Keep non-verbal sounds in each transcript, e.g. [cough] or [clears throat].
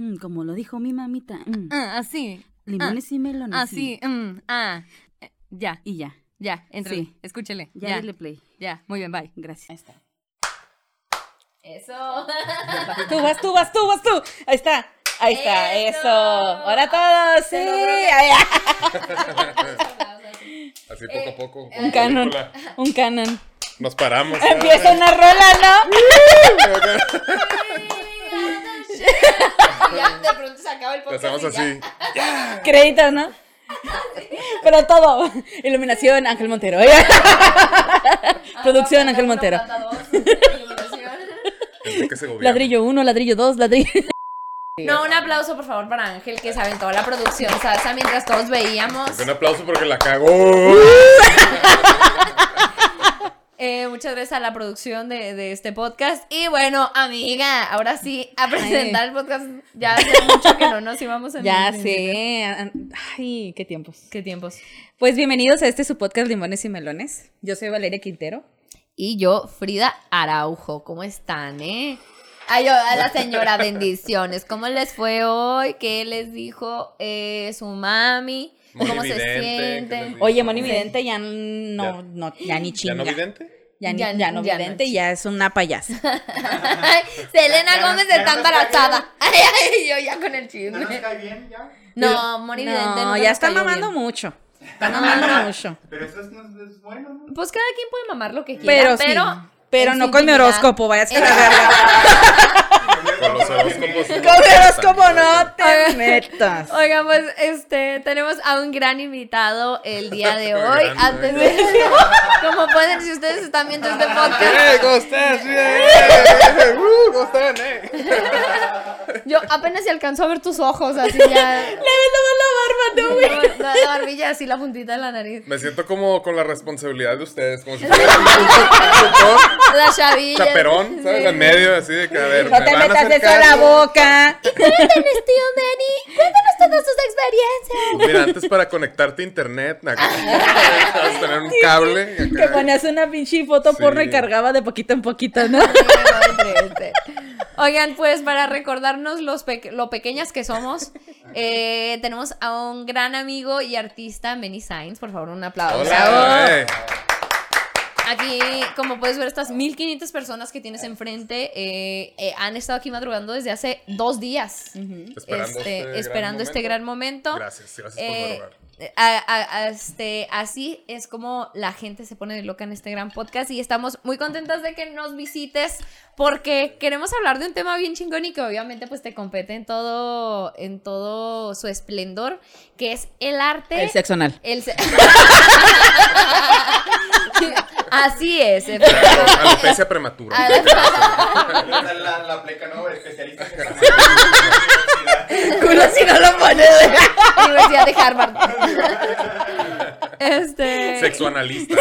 Mm, como lo dijo mi mamita. mm, Ah, así. limones y melones. Así. mm, ah. Eh, Ya, Y ya. ya, entre. Sí. Escúchele. Ya, Ya, dale play. ya. Muy bien, bye. Gracias. Eso. [laughs] Tú vas, tú vas, tú vas, tú. Ahí está. Ahí está, Eso. eso. Ahora todos, sí. Ahí, [laughs] Así poco a poco. Eh, Un canon. Un canon. Nos paramos. Empieza una rola, ¿no? [laughs] [laughs] ya de pronto se acaba el podcast. hacemos ya. así. [laughs] ¿no? Pero todo. Iluminación, Ángel Montero. [laughs] Producción, Ángel Montero. Ladrillo 1, ladrillo 2, ladrillo. No, un aplauso por favor para Ángel que se aventó la producción salsa mientras todos veíamos. Un aplauso porque la cagó. Eh, muchas gracias a la producción de, de este podcast. Y bueno, amiga, ahora sí, a presentar el podcast. Ya hace mucho que no nos íbamos a Ya sé. Ay, qué tiempos. ¿Qué tiempos? Pues bienvenidos a este su podcast Limones y Melones. Yo soy Valeria Quintero. Y yo, Frida Araujo. ¿Cómo están, eh? Ay, a la señora, [laughs] bendiciones. ¿Cómo les fue hoy? ¿Qué les dijo eh, su mami? ¿Cómo Moni se Vidente, ¿qué sienten? Oye, Moni Vidente ya no, Ya. no, ya ni ¿Ya chinga. no vidente? Ya, ni- Ya- ya no ya no vidente, ya es una payasa. [laughs] Ay, Selena Gómez está embarazada. [laughs] Ay, ay, yo ya con el ¿No nos chisme. cae bien ya? No, Moni Vidente No, ya está mamando bien. mucho. Está mamando [laughs] mucho. Pero eso es, no es- bueno, ¿no? Pues cada quien puede mamar lo que quiera, Pero, pero. sí. Pero no con mi horóscopo, vayas a En- la verga. Con los horóscopos. Con no te metas. Oigan, pues este tenemos a un gran invitado el día de [laughs] hoy. Grande. Antes de [laughs] como pueden, si ustedes están viendo este podcast, ¡Eh, cómo estás! [laughs] ¡Eh! ¡Uh, cómo están, eh! yo apenas se alcanzó a ver tus ojos, así ya. Le ves la barba, no, güey. La, la barbilla, así la puntita de la nariz. Me siento como con la responsabilidad de ustedes, como si fuera un La chavilla. chaperón, ¿sabes? Sí. En medio, así de que, a ver, No me te van a metas a la boca. Cuéntanos, tío Manny. Cuéntanos todas sus experiencias. Mira, antes para conectarte a internet, acá, vas a tener un cable. Que ponías una pinche foto Sí. porno y cargaba de poquito en poquito, ¿no? Oigan, pues para recordarnos los pe- lo pequeñas que somos, eh, tenemos a un gran amigo y artista, Benny Sainz. Por favor, un aplauso. Hola, eh. Aquí, como puedes ver, estas 1500 personas que tienes enfrente eh, eh, han estado aquí madrugando desde hace dos días. Esperando Este, este gran esperando este momento. gran momento. Gracias, gracias por Eh, madrugar. a- a- a- este, así es como la gente se pone de loca en este gran podcast y estamos muy contentas de que nos visites porque queremos hablar de un tema bien chingón y que obviamente pues te compete en todo, en todo su esplendor, que es el arte. El sexo anal. el se- [laughs] [laughs] así es. [laughs] Alopecia prematura. La, la, la pleca, ¿no? Especialista en [laughs] Culo si no lo pones. [laughs] Universidad de Harvard. Este. Sexoanalista.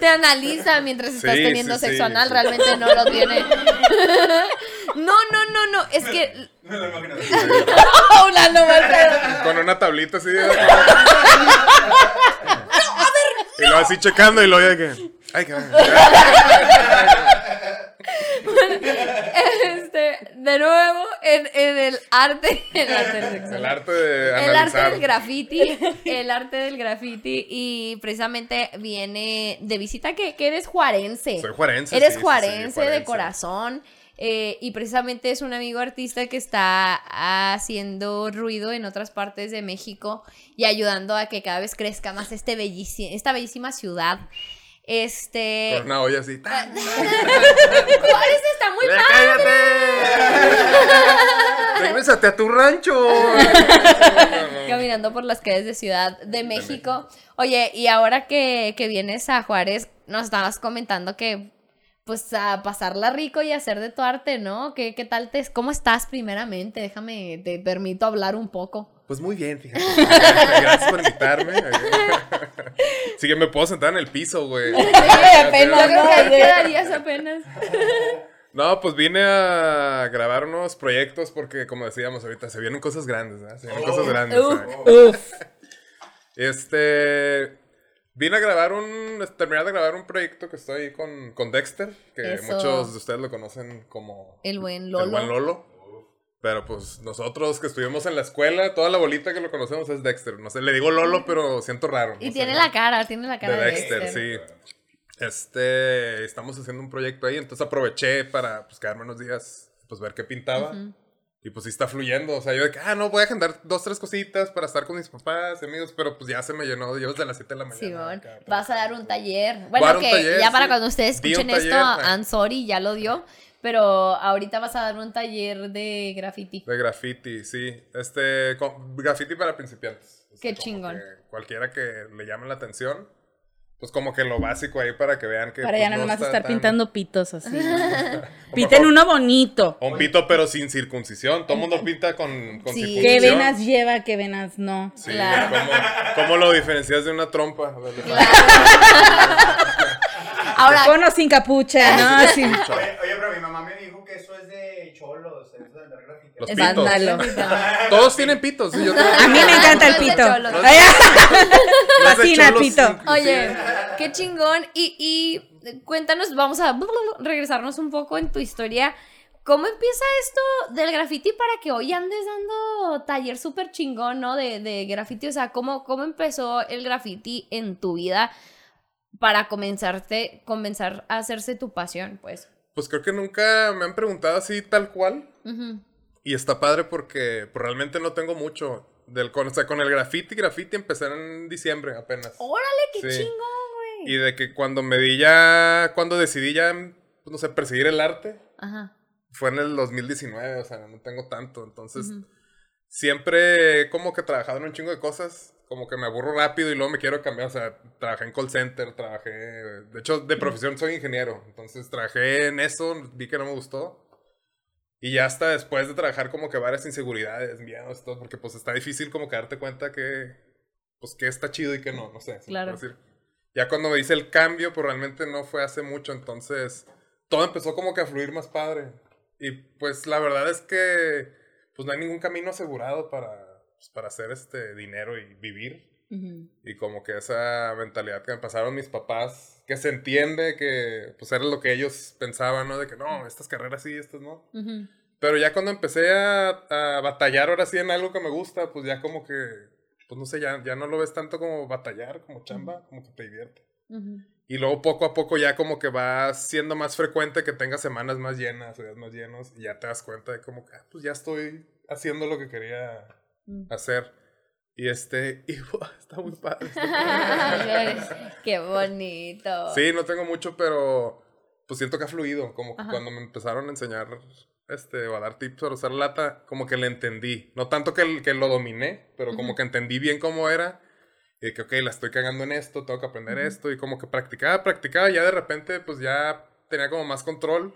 te analiza mientras estás teniendo sí, sí, sexo anal, sí. realmente no lo tiene. No, no, no, no, es que No lo imagino. Una. Con una tablita así. de- Y luego así checando y luego ya que. Ay, que. este, de nuevo en, en el arte, el arte del sexo El arte de El arte del graffiti, el arte del graffiti y precisamente viene de visita que, que eres juarense. Soy juarense. Eres sí, sí, sí, juarense de corazón. Eh, y precisamente es un amigo artista que está haciendo ruido en otras partes de México y ayudando a que cada vez crezca más este bellici- esta bellísima ciudad. Este. Con una olla así. [laughs] Juárez está muy ¡Ya padre. cállate! [laughs] ¡Regrésate a tu rancho! Caminando por las calles de Ciudad de México. Oye, y ahora que, que vienes a Juárez, nos estabas comentando que pues a pasarla rico y hacer de tu arte, ¿no? ¿Qué, qué tal te cómo estás primeramente? Déjame, te permito hablar un poco. Pues muy bien, fíjate. Gracias por invitarme. [laughs] Sí que me puedo sentar en el piso, güey. [laughs] apenas, no, quedarías apenas. [laughs] No, pues vine a grabar unos proyectos porque, como decíamos ahorita, se vienen cosas grandes, ¿verdad? Se vienen cosas grandes. Uf. Este. Vine a grabar un. Terminar de grabar un proyecto que estoy con, con Dexter, que Eso. muchos de ustedes lo conocen como. El buen El Lolo. buen Lolo. Pero pues nosotros que estuvimos en la escuela, toda la bolita que lo conocemos es Dexter. No sé, le digo Lolo, pero siento raro. Y no tiene la cara, tiene la cara de de, Dexter, sí. Este, estamos haciendo un proyecto ahí, entonces aproveché para pues quedarme unos días, pues ver qué pintaba. Y pues sí está fluyendo, o sea, yo de que, ah, no, voy a agendar dos, tres cositas para estar con mis papás y amigos, pero pues ya se me llenó, yo desde las 7 de la mañana. Simón, acá, vas a dar un taller. Bueno, que taller, ya para sí. cuando ustedes escuchen esto, taller. I'm sorry, ya lo dio. Pero ahorita vas a dar un taller de graffiti. De graffiti, sí. Este, con- graffiti para principiantes. O sea, Qué chingón. que Cualquiera que le llame la atención, pues como que lo básico ahí para que vean que. Para pues, ya no nada más está estar tan- pintando pitos así. [laughs] con- uno bonito. Un pito, pero sin circuncisión. Todo el mundo pinta con, con Sí. circuncisión. ¿Qué venas lleva, qué venas no? Sí, Claro. ¿cómo, cómo lo diferencias de una trompa? [laughs] Ahora, Con o sin capucha, ¿no? [laughs] Sin... Oye, oye, pero mi mamá me dijo que eso es de cholos, eso es de andar grafiteando. Los pitos. Todos tienen pitos. sí, yo tengo- A mí me encanta el pito. Fascina el pito. Oye, qué chingón. Y, y cuéntanos, vamos a regresarnos un poco en tu historia. ¿Cómo empieza esto del graffiti para que hoy andes dando taller súper chingón, ¿no? De, de graffiti. O sea, ¿cómo, ¿cómo empezó el graffiti en tu vida para comenzarte, comenzar a hacerse tu pasión, pues? Pues creo que nunca me han preguntado así tal cual. Ujú. Y está padre porque pues, realmente no tengo mucho. Del, con, o sea, con el graffiti, graffiti empecé en diciembre apenas. Órale, qué Sí. chingón, güey. Y de que cuando me di ya, cuando decidí ya, pues, no sé, perseguir el arte, Ajá. fue en el 2019, o sea, no tengo tanto. Entonces, Ujú. siempre como que he trabajado en un chingo de cosas, como que me aburro rápido y luego me quiero cambiar. O sea, trabajé en call center, trabajé, de hecho, de profesión soy ingeniero. Entonces, trabajé en eso, vi que no me gustó. Y ya hasta después de trabajar como que varias inseguridades, miedos, todo, porque pues está difícil como que darte cuenta que, pues que está chido y que no, no sé. Claro. decir. Ya cuando me hice el cambio, pues realmente no fue hace mucho, entonces todo empezó como que a fluir más padre. Y pues la verdad es que pues no hay ningún camino asegurado para, pues, para hacer este dinero y vivir. Y como que esa mentalidad que me pasaron mis papás, que se entiende que pues era lo que ellos pensaban, ¿no? De que no, estas carreras sí, estas no. Ujú. Pero ya cuando empecé a, a batallar ahora sí en algo que me gusta, pues ya como que, pues no sé, ya, ya no lo ves tanto como batallar, como chamba, como que te divierte. Ujú. Y luego poco a poco ya como que va siendo más frecuente que tengas semanas más llenas, días más llenos, y ya te das cuenta de como que, ah, pues ya estoy haciendo lo que quería Mm. hacer. Y este, [laughs] y ¡buah! está muy padre. [laughs] está. Qué bonito. sí, no tengo mucho, pero pues siento que ha fluido. Como Ajá. cuando me empezaron a enseñar este, o a dar tips para usar lata, como que le entendí. No tanto que, que lo dominé, pero como que entendí bien cómo era. Y que, ok, la estoy cagando en esto, tengo que aprender esto. Y como que practicaba, practicaba, y ya de repente, pues ya tenía como más control.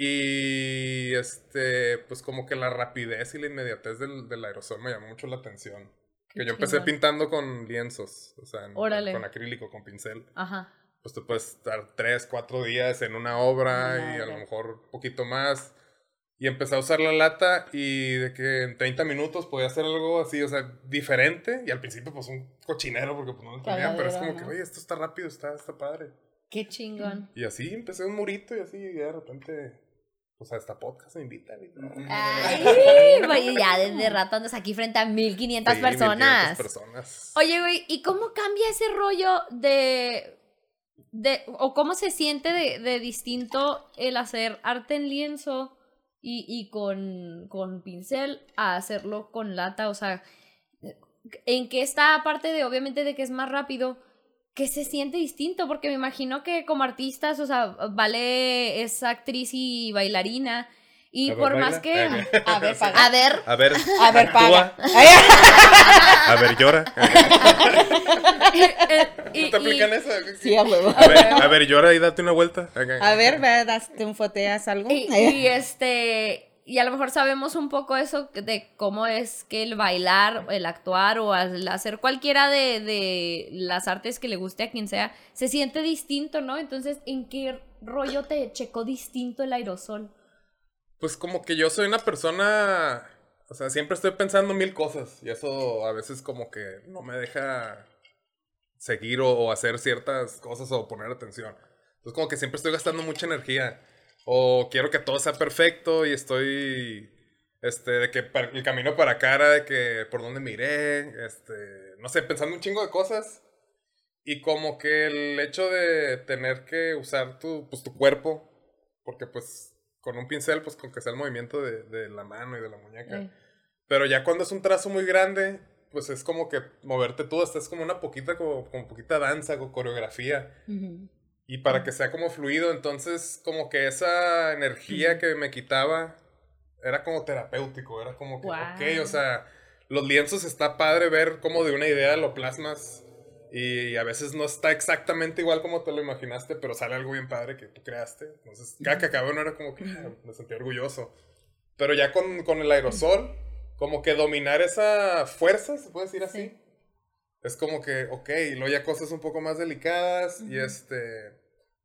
Y este, pues como que la rapidez y la inmediatez del, del aerosol me llamó mucho la atención. Qué Que yo empecé pintando con lienzos, o sea, en- con acrílico, con pincel. Ajá. Pues tú puedes estar tres, cuatro días en una obra y a lo mejor un poquito más. Y empecé a usar la lata y de que en 30 minutos podía hacer algo así, o sea, diferente. Y al principio pues un cochinero porque pues no lo entendía, pero es como que, oye, esto está rápido, está, está padre. Qué chingón. Y así empecé un murito y así y de repente, pues hasta podcast me invitan. Y, Ay, [laughs] güey, ya desde rato andas aquí frente a 1500 Sí, personas. 1500 personas. Oye, güey, ¿y cómo cambia ese rollo de. de o cómo se siente de, de distinto el hacer arte en lienzo y, y con, con pincel a hacerlo con lata? O sea, ¿en qué está, aparte de obviamente de que es más rápido, que se siente distinto? Porque me imagino que como artistas, o sea, Vale es actriz y bailarina. Y por baila. más que. [laughs] A ver, paga. A ver, A ver, A ver, paga. A ver, llora. [laughs] y- ¿No te aplican y- eso? Sí, a huevo. A ver, a ver, llora y date una vuelta. A ver, ve, daste un foteas algo. Y, y, [laughs] este, y a lo mejor sabemos un poco eso de cómo es que el bailar, el actuar o el hacer cualquiera de, las artes que le guste a quien sea, se siente distinto, ¿no? Entonces, ¿en qué rollo te checó distinto el aerosol? Pues como que yo soy una persona, o sea, siempre estoy pensando mil cosas y eso a veces como que no me deja seguir o, o hacer ciertas cosas o poner atención. Entonces como que siempre estoy gastando mucha energía. O quiero que todo sea perfecto y estoy, este, de que el camino para acá era de que por dónde miré, este, no sé, pensando un chingo de cosas. Y como que el hecho de tener que usar tu, pues, tu cuerpo, porque pues con un pincel, pues con que sea el movimiento de, de la mano y de la muñeca. Pero ya cuando es un trazo muy grande, pues es como que moverte tú, hasta es como una poquita, como, como poquita danza o coreografía. Ujú. Y para que sea como fluido, entonces como que esa energía que me quitaba era como terapéutico, era como que, Guau. ok, o sea, los lienzos está padre ver cómo de una idea lo plasmas y a veces no está exactamente igual como te lo imaginaste, pero sale algo bien padre que tú creaste. Entonces, cada que acabó no era como que ah, me sentí orgulloso. Pero ya con, con el aerosol, como que dominar esa fuerza, se puede decir así. Es como que, ok, y luego ya cosas un poco más delicadas y este,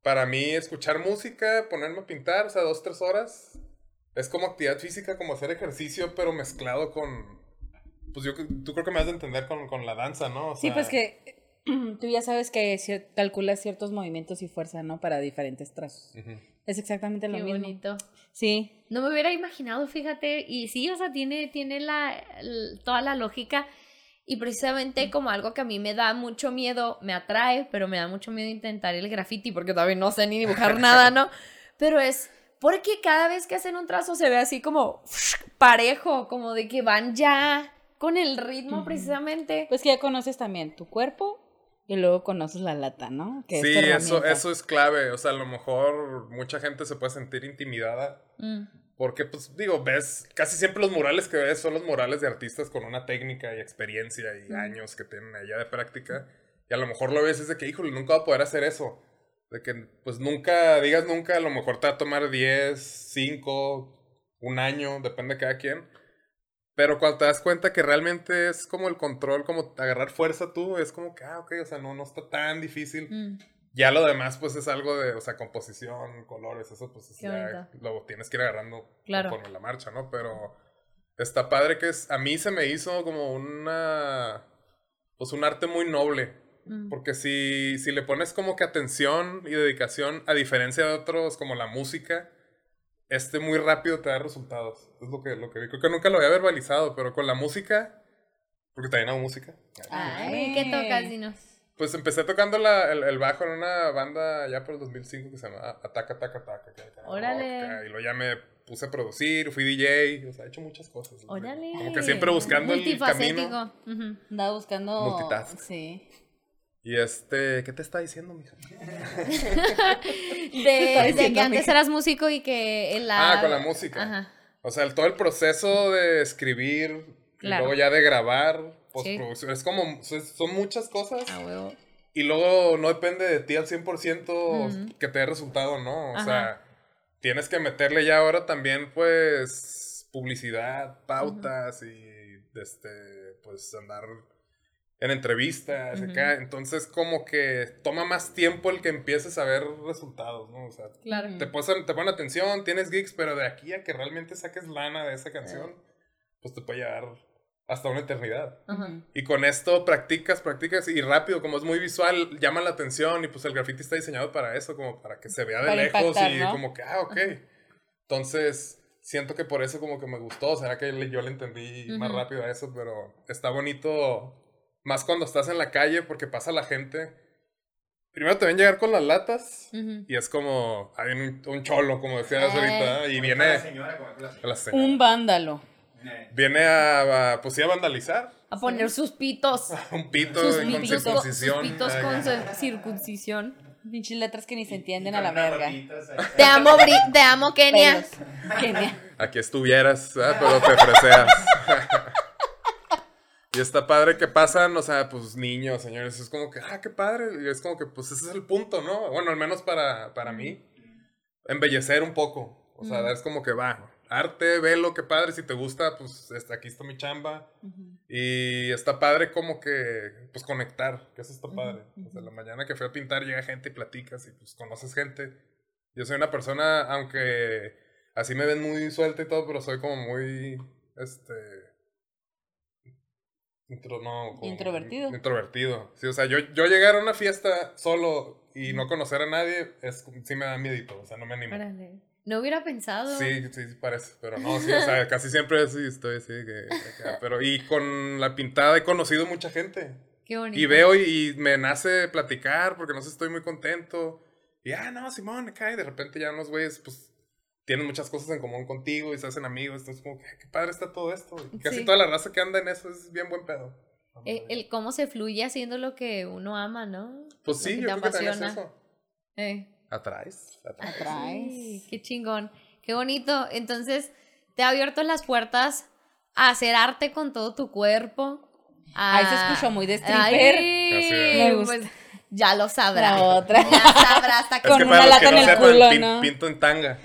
para mí escuchar música, ponerme a pintar, o sea, dos, tres horas, es como actividad física, como hacer ejercicio, pero mezclado con, pues yo, tú creo que me has de entender con, con la danza, ¿no? O Sí, pues que [clears throat] tú ya sabes que cier- calculas ciertos movimientos y fuerza, ¿no? Para diferentes trazos. Es exactamente lo Qué mismo. bonito. Sí. No me hubiera imaginado, fíjate, y sí, o sea, tiene, tiene la, toda la lógica y precisamente como algo que a mí me da mucho miedo, me atrae, pero me da mucho miedo intentar el graffiti porque todavía no sé ni dibujar nada, ¿no? Pero es porque cada vez que hacen un trazo se ve así como parejo, como de que van ya con el ritmo precisamente. Pues que ya conoces también tu cuerpo y luego conoces la lata, ¿no? Que es Sí, tu eso, eso es clave, o sea, a lo mejor mucha gente se puede sentir intimidada Mm, Porque, pues, digo, ves, casi siempre los murales que ves son los murales de artistas con una técnica y experiencia y años que tienen allá de práctica. Y a lo mejor lo ves es de que, híjole, nunca va a poder hacer eso. De que, pues, nunca, digas nunca, a lo mejor te va a tomar 10, 5, un año, depende de cada quien. Pero cuando te das cuenta que realmente es como el control, como agarrar fuerza tú, es como que, ah, ok, o sea, no, no está tan difícil. mm. Ya lo demás, pues es algo de, o sea, composición, colores, eso, pues ya lo tienes que ir agarrando Claro. conforme la marcha, ¿no? Pero está padre que es, a mí se me hizo como una, pues un arte muy noble. Mm. Porque si, si le pones como que atención y dedicación, a diferencia de otros como la música, este muy rápido te da resultados. Es lo que, lo que vi. Creo que nunca lo había verbalizado, pero con la música, porque también hago música. Ay, ¿qué tocas, Dinos? Pues empecé tocando la- el, el bajo en una banda ya por el 2005 que se llama Ataca, Ataca, Ataca. Órale. acá, Y luego ya me puse a producir, fui DJ, o sea, he hecho muchas cosas. Órale. Como que siempre buscando el Multifacético. camino. Ujú. Andaba buscando. Multitask. Sí. Y este, ¿qué te está diciendo, mija? De, de que antes mija? eras músico y que en la... Ah, con la música. Ajá. O sea, el- todo el proceso de escribir Claro. y luego ya de grabar, postproducción, es como, son muchas cosas. A huevo. Y luego no depende de ti al 100% Ujú. que te dé resultado, ¿no? O Ajá. sea, tienes que meterle ya ahora también, pues, publicidad, pautas y, este, pues, andar en entrevistas, Ujú. acá. Entonces, como que toma más tiempo el que empieces a ver resultados, ¿no? O sea, Claro. te, ponen, te ponen atención, tienes gigs, pero de aquí a que realmente saques lana de esa canción, pues te puede llevar hasta una eternidad. Ajá. Y con esto practicas, practicas y rápido, como es muy visual, llama la atención y pues el graffiti está diseñado para eso, como para que se vea de Para lejos impactar, y ¿no? como que, ah, ok. Entonces, siento que por eso como que me gustó, será que yo le entendí más Ujú. rápido a eso, pero está bonito, más cuando estás en la calle porque pasa la gente. Primero te ven llegar con las latas Ujú. y es como, hay un, un cholo, como decías Eh. ahorita, y viene la señora. la señora. Un vándalo. Eh, Viene a, a, pues sí, a vandalizar. A poner sus pitos. [laughs] Un pito Sus con pitos, sus circuncisión. pitos Ay, con ya. circuncisión. Pinches letras que ni se entienden a la verga. Te amo, Bri- te amo, Kenia. Aquí estuvieras, ¿verdad? pero te freseas. [laughs] y está padre que pasan, o sea, pues niños, señores, es como que, ah, qué padre, y es como que, pues ese es el punto, ¿no? Bueno, al menos para, para mí, embellecer un poco, o sea, Mm. es como que va, arte, velo, qué padre, si te gusta, pues este, aquí está mi chamba, y está padre como que, pues conectar, que eso está padre, o sea, la mañana que fui a pintar llega gente y platicas, y pues conoces gente, yo soy una persona, aunque así me ven muy suelta y todo, pero soy como muy, este, Intro, no, como- Introvertido. Introvertido. Sí, o sea, yo, yo llegar a una fiesta solo y no conocer a nadie, es, sí me da miedito, o sea, no me animo. Órale. No hubiera pensado. Sí, sí, sí parece, pero no, sí, o sea, [laughs] casi siempre sí estoy así, que, acá, pero y con la pintada he conocido mucha gente. Qué bonito. Y veo y, y me nace platicar porque no sé, estoy muy contento. Y, ah, no, Simón, y de repente ya unos güeyes, pues, tienen muchas cosas en común contigo y se hacen amigos. Entonces, como que, qué padre está todo esto. Y casi Sí. toda la raza que anda en eso es bien buen pedo. Eh, el cómo se fluye haciendo lo que uno ama, ¿no? Pues Lo sí, que yo creo que también es eso. Eh. Atrás, atrás. Atrás. Sí, qué chingón, qué bonito. Entonces, te ha abierto las puertas a hacer arte con todo tu cuerpo. a- Ahí se escuchó muy de stripper. Ay. Me gusta. pues, ya lo sabrá. La otra. Ya sabrá hasta Es Con que una lata no en el culo, pin- ¿no? pinto en tanga.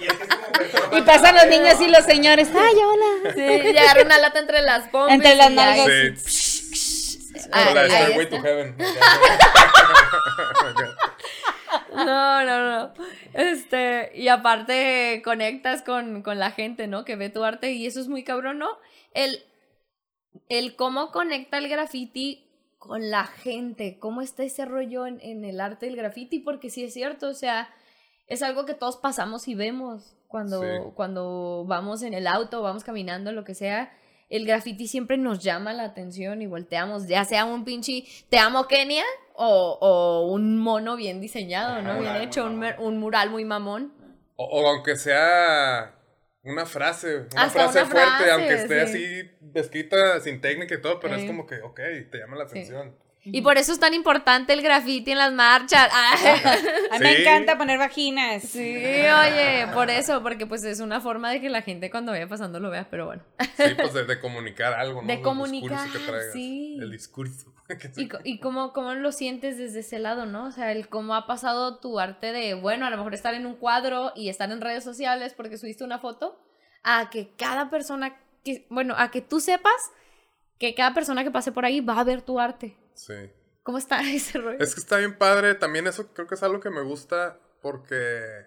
Y es que es como persona Y pasan los niños y los señores. Ay, hola. Sí, y agarra una lata entre las pompis. Entre las nalgas. Sí. Ah, Como la de ahí Stairway está. to Heaven. [laughs] No, no, no. Este, y aparte conectas con, con la gente, ¿no? Que ve tu arte y eso es muy cabrón, ¿no? El, el cómo conecta el graffiti con la gente, cómo está ese rollo en, en el arte del graffiti, porque sí es cierto, o sea, es algo que todos pasamos y vemos cuando, Sí. cuando vamos en el auto, vamos caminando, lo que sea. El graffiti siempre nos llama la atención y volteamos, ya sea un pinche te amo Kenia o, o un mono bien diseñado, ¿no? Ajá, Bien hecho, un, un mural muy mamón. O, o aunque sea una frase, una Hasta frase una fuerte, frase, aunque esté sí. así escrita sin técnica y todo, pero Sí. es como que, ok, te llama la atención. Y por eso es tan importante el graffiti en las marchas. Ay. [laughs] A mí me encanta poner vaginas. Sí, oye, por eso, porque pues es una forma de que la gente cuando vaya pasando lo vea, pero bueno. Sí, pues [laughs] de, de comunicar algo, ¿no? De El comunicar, discurso que traigas, sí. El discurso. [laughs] Y, y cómo, cómo lo sientes desde ese lado, ¿no? O sea, el cómo ha pasado tu arte de, bueno, a lo mejor estar en un cuadro y estar en redes sociales porque subiste una foto, a que cada persona, que, bueno, a que tú sepas que cada persona que pase por ahí va a ver tu arte. Sí. ¿Cómo está [laughs] ese rollo? Es que está bien padre. También eso creo que es algo que me gusta porque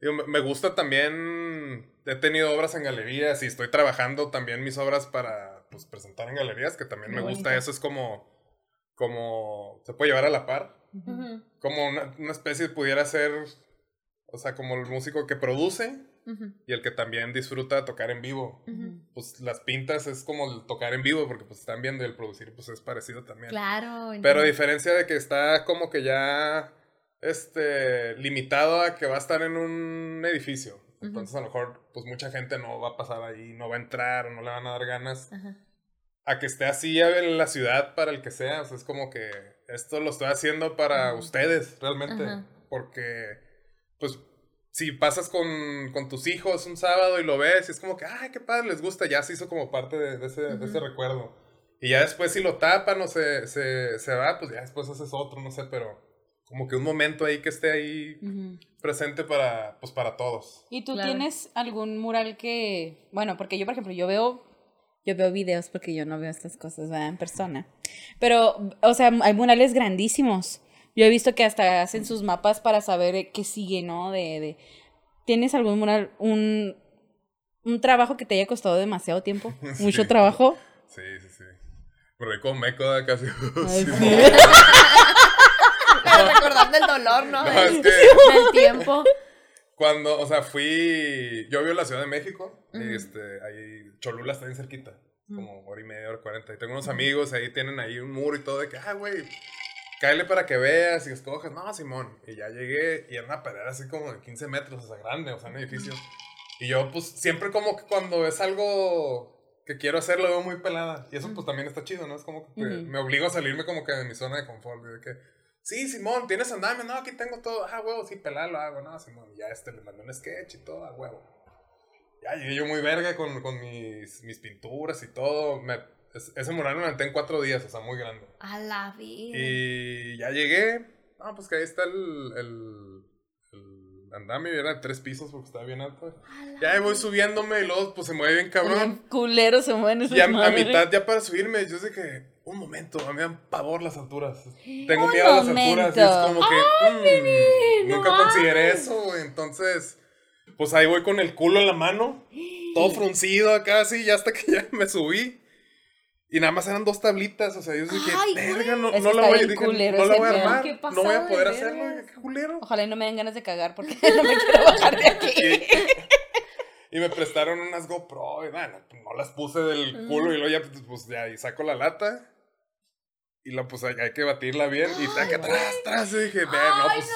digo, me- gusta también. He tenido obras en galerías y estoy trabajando también mis obras para pues, presentar en galerías, que también me bonito. gusta. Eso es como, como se puede llevar a la par. Como una, una especie pudiera ser, o sea, como el músico que produce y el que también disfruta tocar en vivo. Pues las pintas es como el tocar en vivo porque pues están viendo y el producir pues es parecido también. Claro. Pero a diferencia de que está como que ya este limitado a que va a estar en un edificio. Entonces a lo mejor pues mucha gente no va a pasar ahí, no va a entrar, o no le van a dar ganas. A que esté así en la ciudad para el que sea. O sea, es como que esto lo estoy haciendo para ustedes realmente. Porque pues si pasas con, con tus hijos un sábado y lo ves y es como que, ay, qué padre, les gusta, ya se hizo como parte de, de ese, de ese recuerdo. Y ya después si lo tapan o se, se, se va, pues ya después haces otro, no sé, pero como que un momento ahí que esté ahí presente para, pues para todos. ¿Y tú Claro. tienes algún mural que, bueno, porque yo, por ejemplo, yo veo, yo veo videos porque yo no veo estas cosas, ¿verdad? En persona. Pero, o sea, hay murales grandísimos. Yo he visto que hasta hacen sus mapas para saber eh, qué sigue, ¿no? De, de, ¿tienes algún mural, un, un trabajo que te haya costado demasiado tiempo? [laughs] ¿Mucho Sí. trabajo? Sí, sí, sí. Pero ahí como meco da casi. Ay, [laughs] Sí. sí. Pero recordando el dolor, ¿no? No, del, es [laughs] que del tiempo. cuando, o sea, fui, yo vivo en la Ciudad de México, este, ahí Cholula está bien cerquita, como hora y media, hora cuarenta, y tengo unos amigos, ahí tienen ahí un muro y todo, de que, ah, güey, cáele para que veas y escojas, no, Simón, y ya llegué, y era una pared así como de 15 metros, o sea, grande, o sea, un edificio, y yo, pues, siempre como que cuando es algo que quiero hacer, lo veo muy pelada, y eso, pues, también está chido, ¿no? Es como que Ujú. me obligo a salirme como que de mi zona de confort, de que, Sí, Simón, ¿tienes andamio? No, aquí tengo todo. Ah, huevo, sí, pelar lo hago. No, Simón, ya este le mandé un sketch y todo, a huevo. Ya llegué yo muy verga con, con mis, mis pinturas y todo. Me, es- ese mural me lo aventé en cuatro días, o sea, muy grande. A la vida. Y ya llegué. No, pues que ahí está el, el, el andamio. y Era de tres pisos porque estaba bien alto. Ya ahí voy subiéndome y luego pues se mueve bien cabrón. Culero se mueven esas Y a, a mitad, ya para subirme, yo sé que, un momento, a mí me dan pavor las alturas. Tengo Un miedo a las alturas. Y es como que, mm, no nunca mames. consideré eso. Entonces, Pues ahí voy con el culo en la mano, todo fruncido acá así, ya hasta que ya me subí. Y nada más eran dos tablitas, o sea, yo dije, Ay, verga, no, no la voy, dije, culero no la voy a armar, no voy a de poder hacerlo, dije, qué culero. Ojalá y no me den ganas de cagar porque [laughs] no me quiero bajar de aquí. Y me prestaron unas GoPro, y bueno, pues, no las puse del culo, y luego ya, pues, pues, ya, y saco la lata. Y la, pues, hay, hay que batirla bien, y taca, atrás, atrás, y dije, no, pues,